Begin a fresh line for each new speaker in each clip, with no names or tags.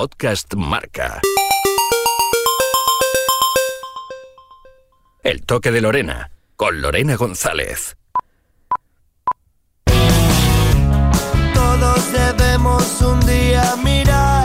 Podcast Marca. El toque de Lorena, con Lorena González.
Todos debemos un día mirar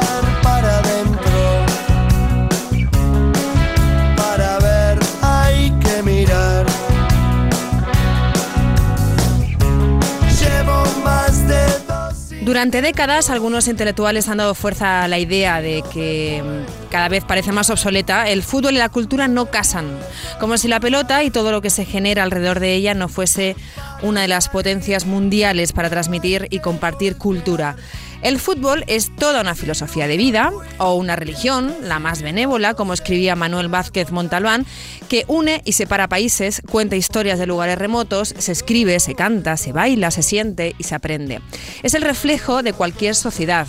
Durante décadas, algunos intelectuales han dado fuerza a la idea de que mm, cada vez parece más obsoleta, el fútbol y la cultura no casan, como si la pelota y todo lo que se genera alrededor de ella no fuese una de las potencias mundiales para transmitir y compartir cultura. El fútbol es toda una filosofía de vida o una religión, la más benévola, como escribía Manuel Vázquez Montalbán, que une y separa países, cuenta historias de lugares remotos, se escribe, se canta, se baila, se siente y se aprende. Es el reflejo de cualquier sociedad.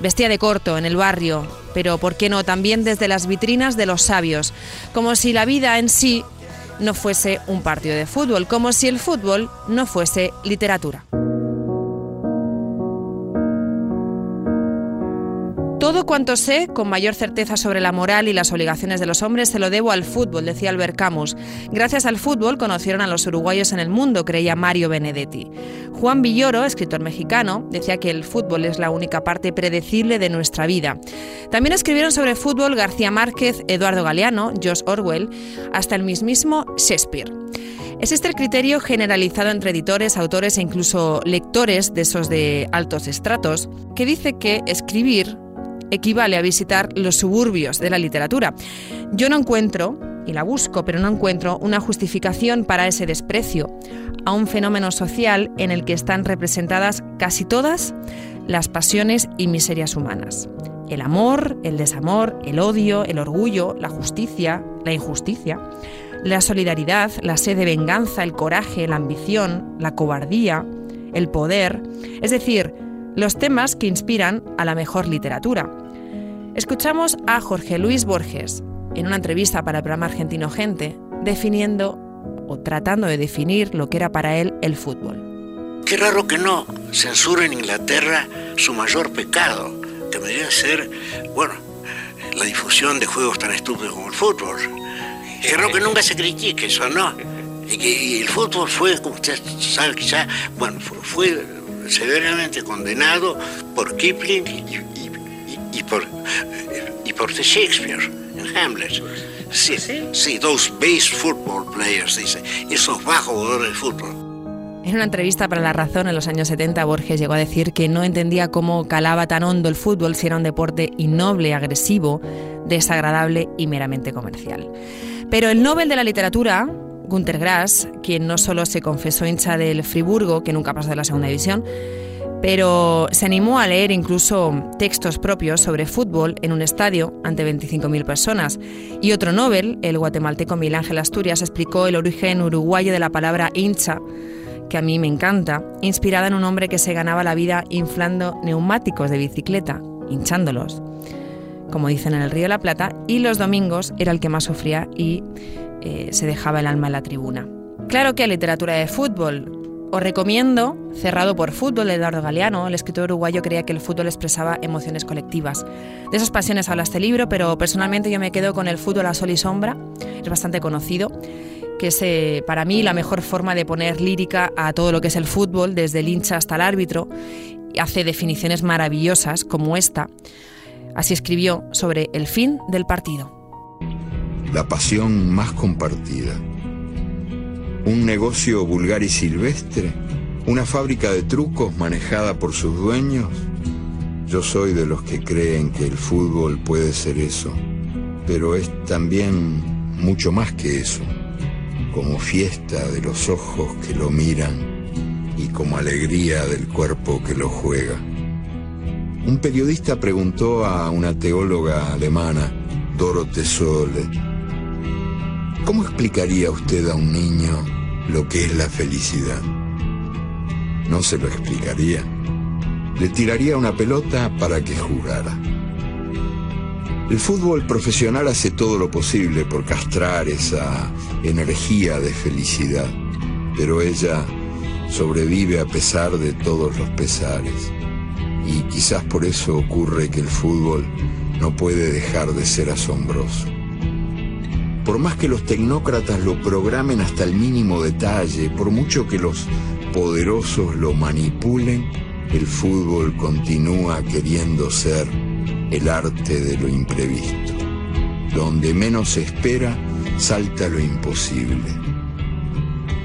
Vestía de corto en el barrio, pero ¿por qué no también desde las vitrinas de los sabios? Como si la vida en sí no fuese un partido de fútbol, como si el fútbol no fuese literatura. Todo cuanto sé, con mayor certeza sobre la moral y las obligaciones de los hombres, se lo debo al fútbol, decía Albert Camus. Gracias al fútbol conocieron a los uruguayos en el mundo, creía Mario Benedetti. Juan Villoro, escritor mexicano, decía que el fútbol es la única parte predecible de nuestra vida. También escribieron sobre fútbol García Márquez, Eduardo Galeano, George Orwell, hasta el mismísimo Shakespeare. Existe el criterio generalizado entre editores, autores e incluso lectores de esos de altos estratos, que dice que escribir equivale a visitar los suburbios de la literatura. Yo no encuentro, y la busco, pero no encuentro una justificación para ese desprecio a un fenómeno social en el que están representadas casi todas las pasiones y miserias humanas. El amor, el desamor, el odio, el orgullo, la justicia, la injusticia, la solidaridad, la sed de venganza, el coraje, la ambición, la cobardía, el poder, es decir, los temas que inspiran a la mejor literatura. Escuchamos a Jorge Luis Borges en una entrevista para el programa argentino Gente, definiendo o tratando de definir lo que era para él el fútbol.
Qué raro que no censura en Inglaterra su mayor pecado, que debería ser, bueno, la difusión de juegos tan estúpidos como el fútbol. Qué raro que nunca se critique eso, ¿no? Y el fútbol fue, como usted sabe quizá, bueno, fue severamente condenado por Kipling y, y- y- y por, y por Shakespeare en Hamlet. Sí, sí, those base football players, dice, esos bajos jugadores de fútbol.
En una entrevista para La Razón en los años 70, Borges llegó a decir que no entendía cómo calaba tan hondo el fútbol si era un deporte innoble, agresivo, desagradable y meramente comercial. Pero el Nobel de la Literatura, Günter Grass, quien no solo se confesó hincha del Friburgo, que nunca pasó de la segunda división, pero se animó a leer incluso textos propios sobre fútbol en un estadio ante 25.000 personas. Y otro Nobel, el guatemalteco Miguel Ángel Asturias, explicó el origen uruguayo de la palabra hincha, que a mí me encanta, inspirada en un hombre que se ganaba la vida inflando neumáticos de bicicleta, hinchándolos, como dicen en el Río de la Plata, y los domingos era el que más sufría y eh, se dejaba el alma en la tribuna. Claro que literatura de fútbol. Os recomiendo Cerrado por Fútbol de Eduardo Galeano. El escritor uruguayo creía que el fútbol expresaba emociones colectivas. De esas pasiones habla este libro, pero personalmente yo me quedo con el fútbol a sol y sombra. Es bastante conocido, que es eh, para mí la mejor forma de poner lírica a todo lo que es el fútbol, desde el hincha hasta el árbitro. Hace definiciones maravillosas como esta. Así escribió sobre el fin del partido.
La pasión más compartida. Un negocio vulgar y silvestre, una fábrica de trucos manejada por sus dueños. Yo soy de los que creen que el fútbol puede ser eso, pero es también mucho más que eso, como fiesta de los ojos que lo miran y como alegría del cuerpo que lo juega. Un periodista preguntó a una teóloga alemana, Dorothee Sole, ¿cómo explicaría usted a un niño lo que es la felicidad? No se lo explicaría. Le tiraría una pelota para que jugara. El fútbol profesional hace todo lo posible por castrar esa energía de felicidad, pero ella sobrevive a pesar de todos los pesares y quizás por eso ocurre que el fútbol no puede dejar de ser asombroso. Por más que los tecnócratas lo programen hasta el mínimo detalle, por mucho que los poderosos lo manipulen, el fútbol continúa queriendo ser el arte de lo imprevisto. Donde menos se espera, salta lo imposible.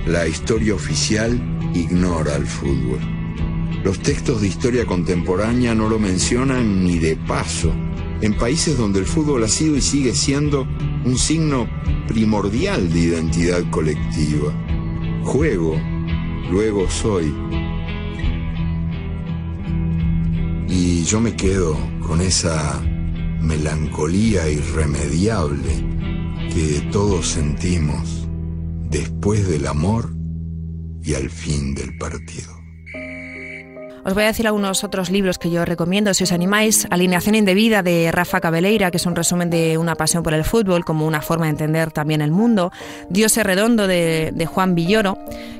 La historia oficial ignora al fútbol. Los textos de historia contemporánea no lo mencionan ni de paso en países donde el fútbol ha sido y sigue siendo un signo primordial de identidad colectiva. Juego, luego soy. Y yo me quedo con esa melancolía irremediable que todos sentimos después del amor y al fin del partido.
Os voy a decir algunos otros libros que yo recomiendo si os animáis. Alineación indebida de Rafa Cabeleira, que es un resumen de una pasión por el fútbol como una forma de entender también el mundo. Dios es redondo de, Juan Villoro,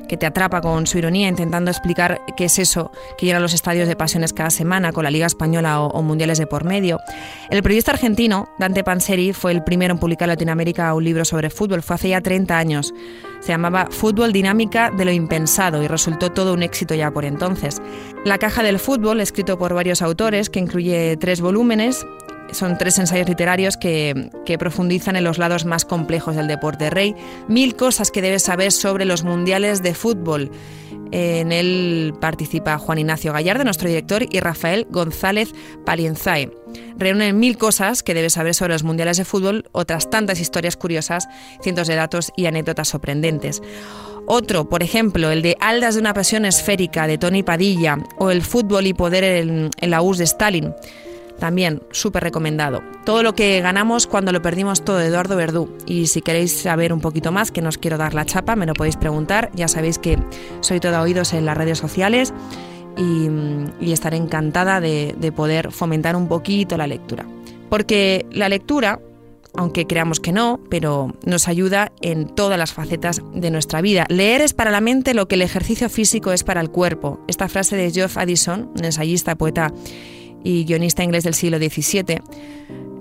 que te atrapa con su ironía intentando explicar qué es eso que llena los estadios de pasiones cada semana con la Liga Española o, mundiales de por medio. El periodista argentino Dante Panseri fue el primero en publicar en Latinoamérica un libro sobre fútbol. Fue hace ya 30 años. Se llamaba Fútbol Dinámica de lo Impensado y resultó todo un éxito ya por entonces. La caja del fútbol, escrito por varios autores, que incluye tres volúmenes, son tres ensayos literarios que, profundizan en los lados más complejos del deporte rey. Mil cosas que debes saber sobre los mundiales de fútbol. En él participa Juan Ignacio Gallardo, nuestro director, y Rafael González Palienzae. Reúnen mil cosas que debes saber sobre los mundiales de fútbol, otras tantas historias curiosas, cientos de datos y anécdotas sorprendentes. Otro, por ejemplo, el de Aldas de una pasión esférica de Tony Padilla o el fútbol y poder en, la US de Stalin. También súper recomendado. Todo lo que ganamos cuando lo perdimos todo Eduardo Verdú. Y si queréis saber un poquito más, que no os quiero dar la chapa, me lo podéis preguntar. Ya sabéis que soy todo oídos en las redes sociales y, estaré encantada de poder fomentar un poquito la lectura. Porque la lectura aunque creamos que no, pero nos ayuda en todas las facetas de nuestra vida. Leer es para la mente lo que el ejercicio físico es para el cuerpo. Esta frase de Geoff Addison, un ensayista, poeta y guionista inglés del siglo XVII,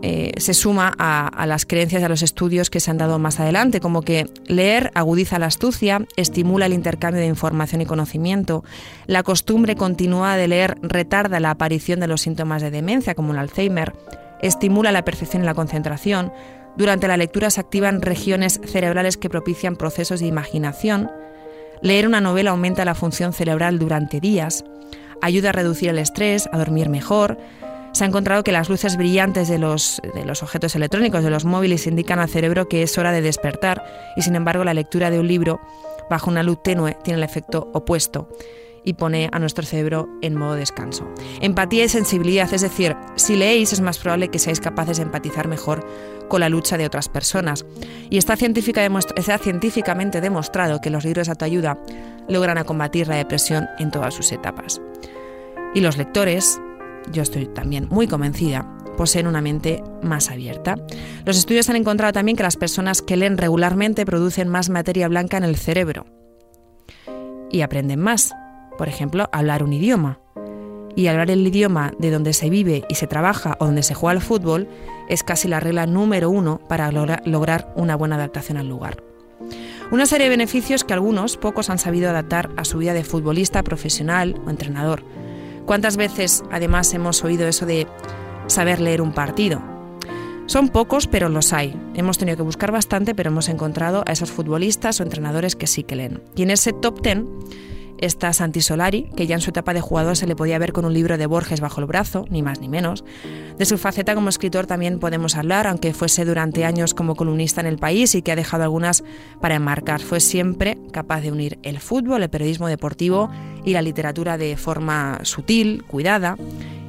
eh, se suma a, las creencias y a los estudios que se han dado más adelante, como que leer agudiza la astucia, estimula el intercambio de información y conocimiento, la costumbre continua de leer retarda la aparición de los síntomas de demencia, como el Alzheimer, estimula la percepción y la concentración, durante la lectura se activan regiones cerebrales que propician procesos de imaginación, leer una novela aumenta la función cerebral durante días, ayuda a reducir el estrés, a dormir mejor. Se ha encontrado que las luces brillantes de los, de los objetos electrónicos, de los móviles, indican al cerebro que es hora de despertar y sin embargo la lectura de un libro bajo una luz tenue tiene el efecto opuesto y pone a nuestro cerebro en modo descanso. Empatía y sensibilidad, es decir, si leéis es más probable que seáis capaces de empatizar mejor con la lucha de otras personas. Y está, científica científicamente demostrado que los libros de autoayuda logran combatir la depresión en todas sus etapas. Y los lectores, yo estoy también muy convencida, poseen una mente más abierta. Los estudios han encontrado también que las personas que leen regularmente producen más materia blanca en el cerebro y aprenden más. Por ejemplo, hablar un idioma. Y hablar el idioma de donde se vive y se trabaja o donde se juega al fútbol es casi la regla número uno para lograr una buena adaptación al lugar. Una serie de beneficios que algunos, pocos, han sabido adaptar a su vida de futbolista, profesional o entrenador. ¿Cuántas veces además hemos oído eso de saber leer un partido? Son pocos, pero los hay. Hemos tenido que buscar bastante, pero hemos encontrado a esos futbolistas o entrenadores que sí que leen. Y en ese top ten está Santi Solari, que ya en su etapa de jugador se le podía ver con un libro de Borges bajo el brazo, ni más ni menos. De su faceta como escritor también podemos hablar, aunque fuese durante años como columnista en el país y que ha dejado algunas para enmarcar. Fue siempre capaz de unir el fútbol, el periodismo deportivo y la literatura de forma sutil, cuidada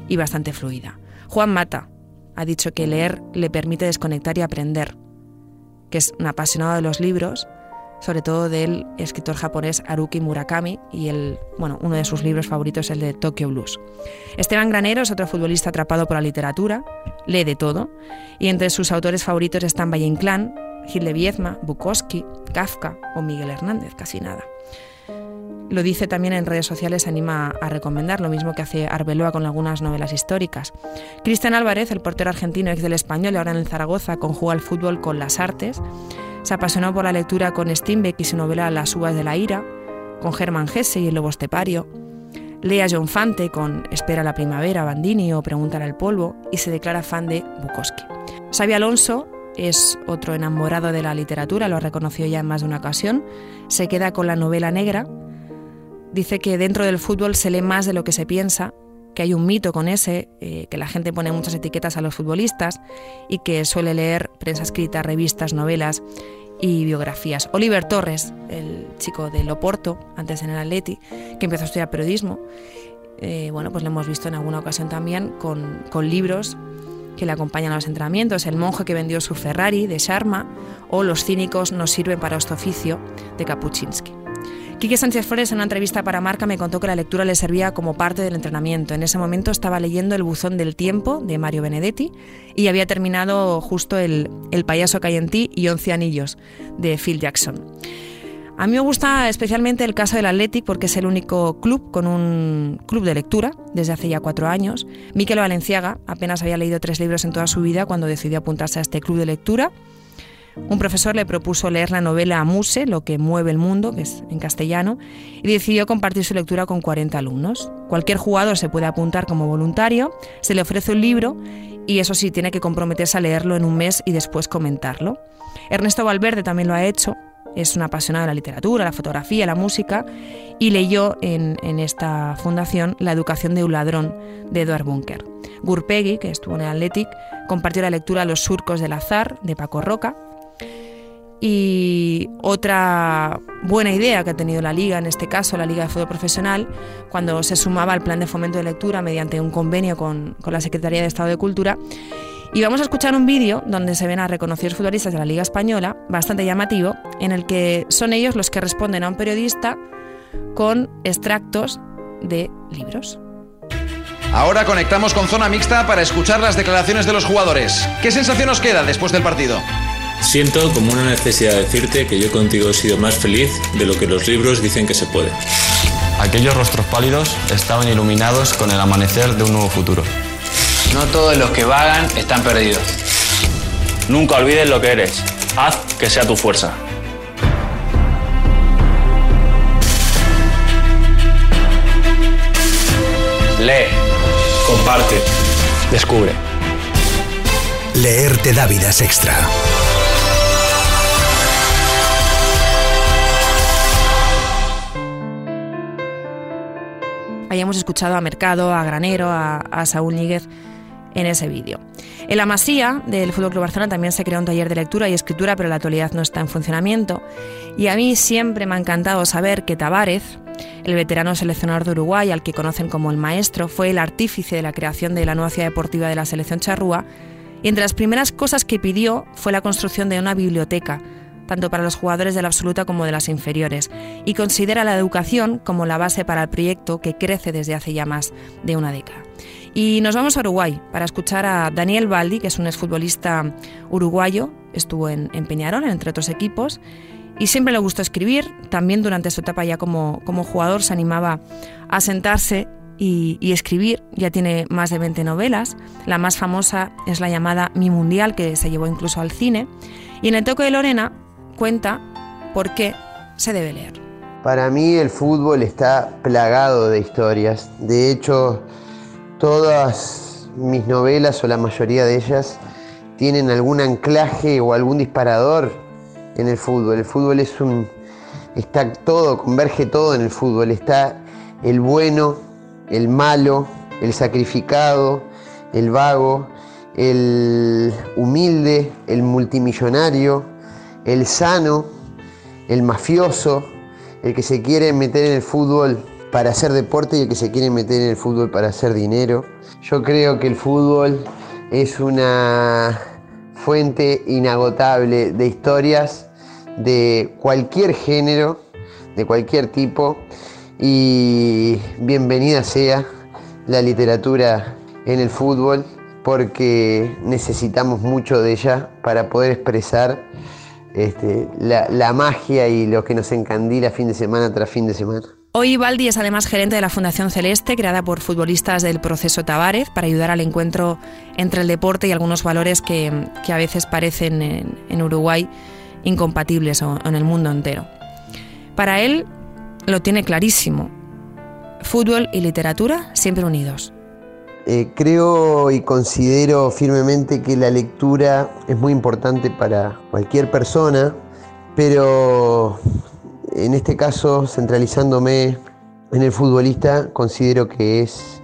y bastante fluida. Juan Mata ha dicho que leer le permite desconectar y aprender, que es un apasionado de los libros sobre todo del escritor japonés Haruki Murakami y el, bueno, uno de sus libros favoritos es el de Tokyo Blues. Esteban Granero es otro futbolista atrapado por la literatura, lee de todo y entre sus autores favoritos están Valle Inclán, Gil de Viezma, Bukowski, Kafka o Miguel Hernández, casi nada. lo dice también en redes sociales, anima a recomendar, lo mismo que hace Arbeloa con algunas novelas históricas. Cristian Álvarez, el portero argentino ex del español ahora en el Zaragoza, conjuga el fútbol con las artes. Se apasionó por la lectura con Steinbeck y su novela Las uvas de la ira, con Germán Hesse y El lobo estepario. Lee a John Fante con Espera la primavera, Bandini o Preguntar al polvo y se declara fan de Bukowski. Xavi Alonso es otro enamorado de la literatura, lo ha reconocido ya en más de una ocasión. Se queda con la novela negra. Dice que dentro del fútbol se lee más de lo que se piensa, que hay un mito con ese, eh, que la gente pone muchas etiquetas a los futbolistas y que suele leer prensa escrita, revistas, novelas y biografías. Oliver Torres, el chico de Loporto, antes en el Atleti, que empezó a estudiar periodismo, eh, bueno, pues lo hemos visto en alguna ocasión también con, con libros que le acompañan a los entrenamientos, El monje que vendió su Ferrari de Sharma o Los cínicos no sirven para este oficio de Kapuczynski. Quique Sánchez Flores en una entrevista para Marca me contó que la lectura le servía como parte del entrenamiento. En ese momento estaba leyendo El buzón del tiempo de Mario Benedetti y había terminado justo El, el payaso que en ti y Once anillos de Phil Jackson. A mí me gusta especialmente el caso del Athletic porque es el único club con un club de lectura desde hace ya cuatro años. Miquel Valenciaga apenas había leído tres libros en toda su vida cuando decidió apuntarse a este club de lectura. Un profesor le propuso leer la novela Muse, Lo que mueve el mundo, que es en castellano, y decidió compartir su lectura con 40 alumnos. Cualquier jugador se puede apuntar como voluntario, se le ofrece un libro y eso sí, tiene que comprometerse a leerlo en un mes y después comentarlo. Ernesto Valverde también lo ha hecho es una apasionada de la literatura, la fotografía, la música y leyó en, esta fundación La educación de un ladrón de Edward Bunker. Gurpegui, que estuvo en el Athletic, compartió la lectura Los surcos del azar de Paco Roca. Y otra buena idea que ha tenido la Liga, en este caso la Liga de Fútbol Profesional, cuando se sumaba al plan de fomento de lectura mediante un convenio con, con la Secretaría de Estado de Cultura, y vamos a escuchar un vídeo donde se ven a reconocidos futbolistas de la Liga Española, bastante llamativo, en el que son ellos los que responden a un periodista con extractos de libros.
Ahora conectamos con zona mixta para escuchar las declaraciones de los jugadores. ¿Qué sensación os queda después del partido?
Siento como una necesidad de decirte que yo contigo he sido más feliz de lo que los libros dicen que se puede.
Aquellos rostros pálidos estaban iluminados con el amanecer de un nuevo futuro.
No todos los que vagan están perdidos.
Nunca olvides lo que eres. Haz que sea tu fuerza.
Lee.
Comparte.
Descubre.
Leer te da vidas extra.
Hayamos escuchado a Mercado, a Granero, a, Saúl Níguez en ese vídeo. En la Masía del Fútbol Club Barcelona también se creó un taller de lectura y escritura, pero la actualidad no está en funcionamiento. Y a mí siempre me ha encantado saber que Tavares, el veterano seleccionador de Uruguay, al que conocen como el maestro, fue el artífice de la creación de la nueva ciudad deportiva de la selección charrúa. Y entre las primeras cosas que pidió fue la construcción de una biblioteca tanto para los jugadores de la absoluta como de las inferiores, y considera la educación como la base para el proyecto que crece desde hace ya más de una década. Y nos vamos a Uruguay para escuchar a Daniel Baldi, que es un exfutbolista uruguayo, estuvo en, Peñarol, entre otros equipos, y siempre le gustó escribir. También durante su etapa ya como, como jugador se animaba a sentarse y, y, escribir. Ya tiene más de 20 novelas. La más famosa es la llamada Mi Mundial, que se llevó incluso al cine. Y en el toque de Lorena cuenta por qué se debe leer.
Para mí el fútbol está plagado de historias. De hecho, Todas mis novelas o la mayoría de ellas tienen algún anclaje o algún disparador en el fútbol. El fútbol es un. está todo, converge todo en el fútbol. Está el bueno, el malo, el sacrificado, el vago, el humilde, el multimillonario, el sano, el mafioso, el que se quiere meter en el fútbol para hacer deporte y el que se quiere meter en el fútbol para hacer dinero. Yo creo que el fútbol es una fuente inagotable de historias de cualquier género, de cualquier tipo, y bienvenida sea la literatura en el fútbol porque necesitamos mucho de ella para poder expresar este, la, magia y lo que nos encandila fin de semana tras fin de semana.
Hoy Baldi es además gerente de la Fundación Celeste, creada por futbolistas del proceso Tavares, para ayudar al encuentro entre el deporte y algunos valores que, a veces parecen en, en Uruguay incompatibles o en el mundo entero. Para él lo tiene clarísimo. Fútbol y literatura siempre unidos.
Eh, creo y considero firmemente que la lectura es muy importante para cualquier persona, pero en este caso, centralizándome en el futbolista, considero que es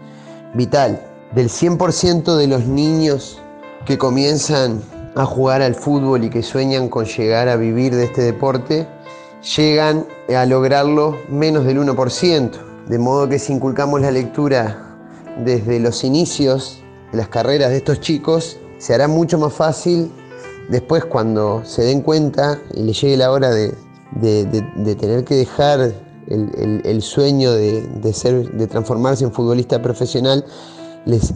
vital. Del 100% de los niños que comienzan a jugar al fútbol y que sueñan con llegar a vivir de este deporte, llegan a lograrlo menos del 1%. De modo que si inculcamos la lectura desde los inicios de las carreras de estos chicos, se hará mucho más fácil después cuando se den cuenta y les llegue la hora de, tener que dejar el, sueño de, ser, de transformarse en futbolista profesional,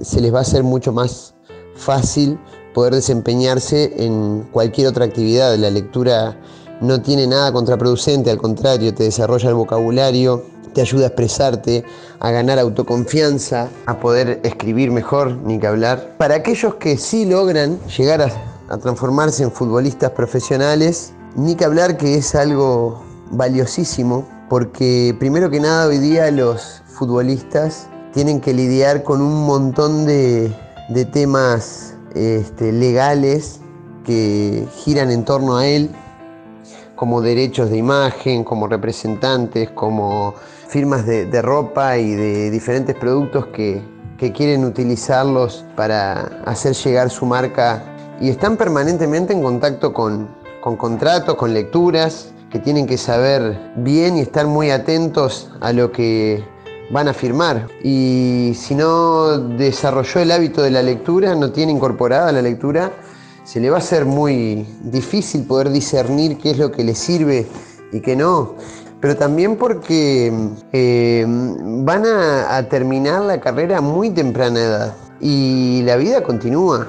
se les va a hacer mucho más fácil poder desempeñarse en cualquier otra actividad. La lectura no tiene nada contraproducente, al contrario, te desarrolla el vocabulario, te ayuda a expresarte, a ganar autoconfianza, a poder escribir mejor, ni que hablar. Para aquellos que sí logran llegar a, transformarse en futbolistas profesionales, ni que hablar que es algo valiosísimo, porque primero que nada hoy día los futbolistas tienen que lidiar con un montón de, temas este, legales que giran en torno a él, como derechos de imagen, como representantes, como firmas de, ropa y de diferentes productos que, quieren utilizarlos para hacer llegar su marca y están permanentemente en contacto con, con contratos, con lecturas, que tienen que saber bien y estar muy atentos a lo que van a firmar. Y si no desarrolló el hábito de la lectura, no tiene incorporada la lectura, se le va a ser muy difícil poder discernir qué es lo que le sirve y qué no pero también porque eh, van a, terminar la carrera muy temprana edad y la vida continúa.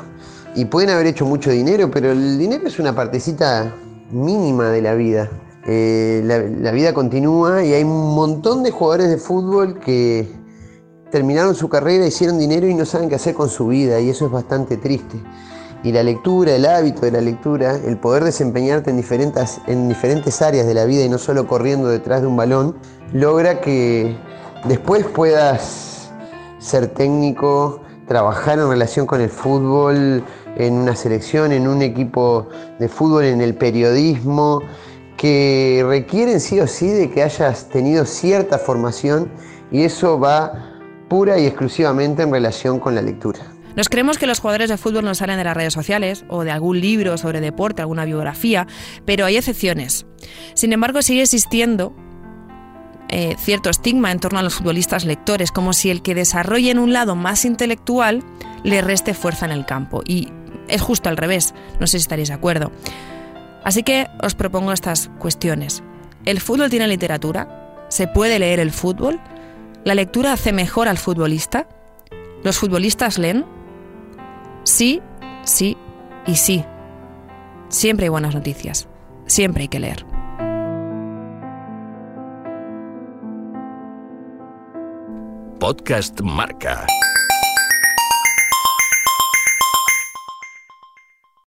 Y pueden haber hecho mucho dinero, pero el dinero es una partecita mínima de la vida. Eh, la, vida continúa y hay un montón de jugadores de fútbol que terminaron su carrera, hicieron dinero y no saben qué hacer con su vida y eso es bastante triste. Y la lectura, el hábito de la lectura, el poder desempeñarte en diferentes, en diferentes áreas de la vida y no solo corriendo detrás de un balón, logra que después puedas ser técnico, trabajar en relación con el fútbol, en una selección, en un equipo de fútbol, en el periodismo, que requieren sí o sí de que hayas tenido cierta formación y eso va pura y exclusivamente en relación con la lectura.
Nos creemos que los jugadores de fútbol no salen de las redes sociales o de algún libro sobre deporte, alguna biografía, pero hay excepciones. Sin embargo, sigue existiendo eh, cierto estigma en torno a los futbolistas lectores, como si el que desarrolle en un lado más intelectual le reste fuerza en el campo. Y es justo al revés, no sé si estaréis de acuerdo. Así que os propongo estas cuestiones. ¿El fútbol tiene literatura? ¿Se puede leer el fútbol? ¿La lectura hace mejor al futbolista? ¿Los futbolistas leen? Sí, sí y sí. Siempre hay buenas noticias. Siempre hay que leer.
Podcast Marca.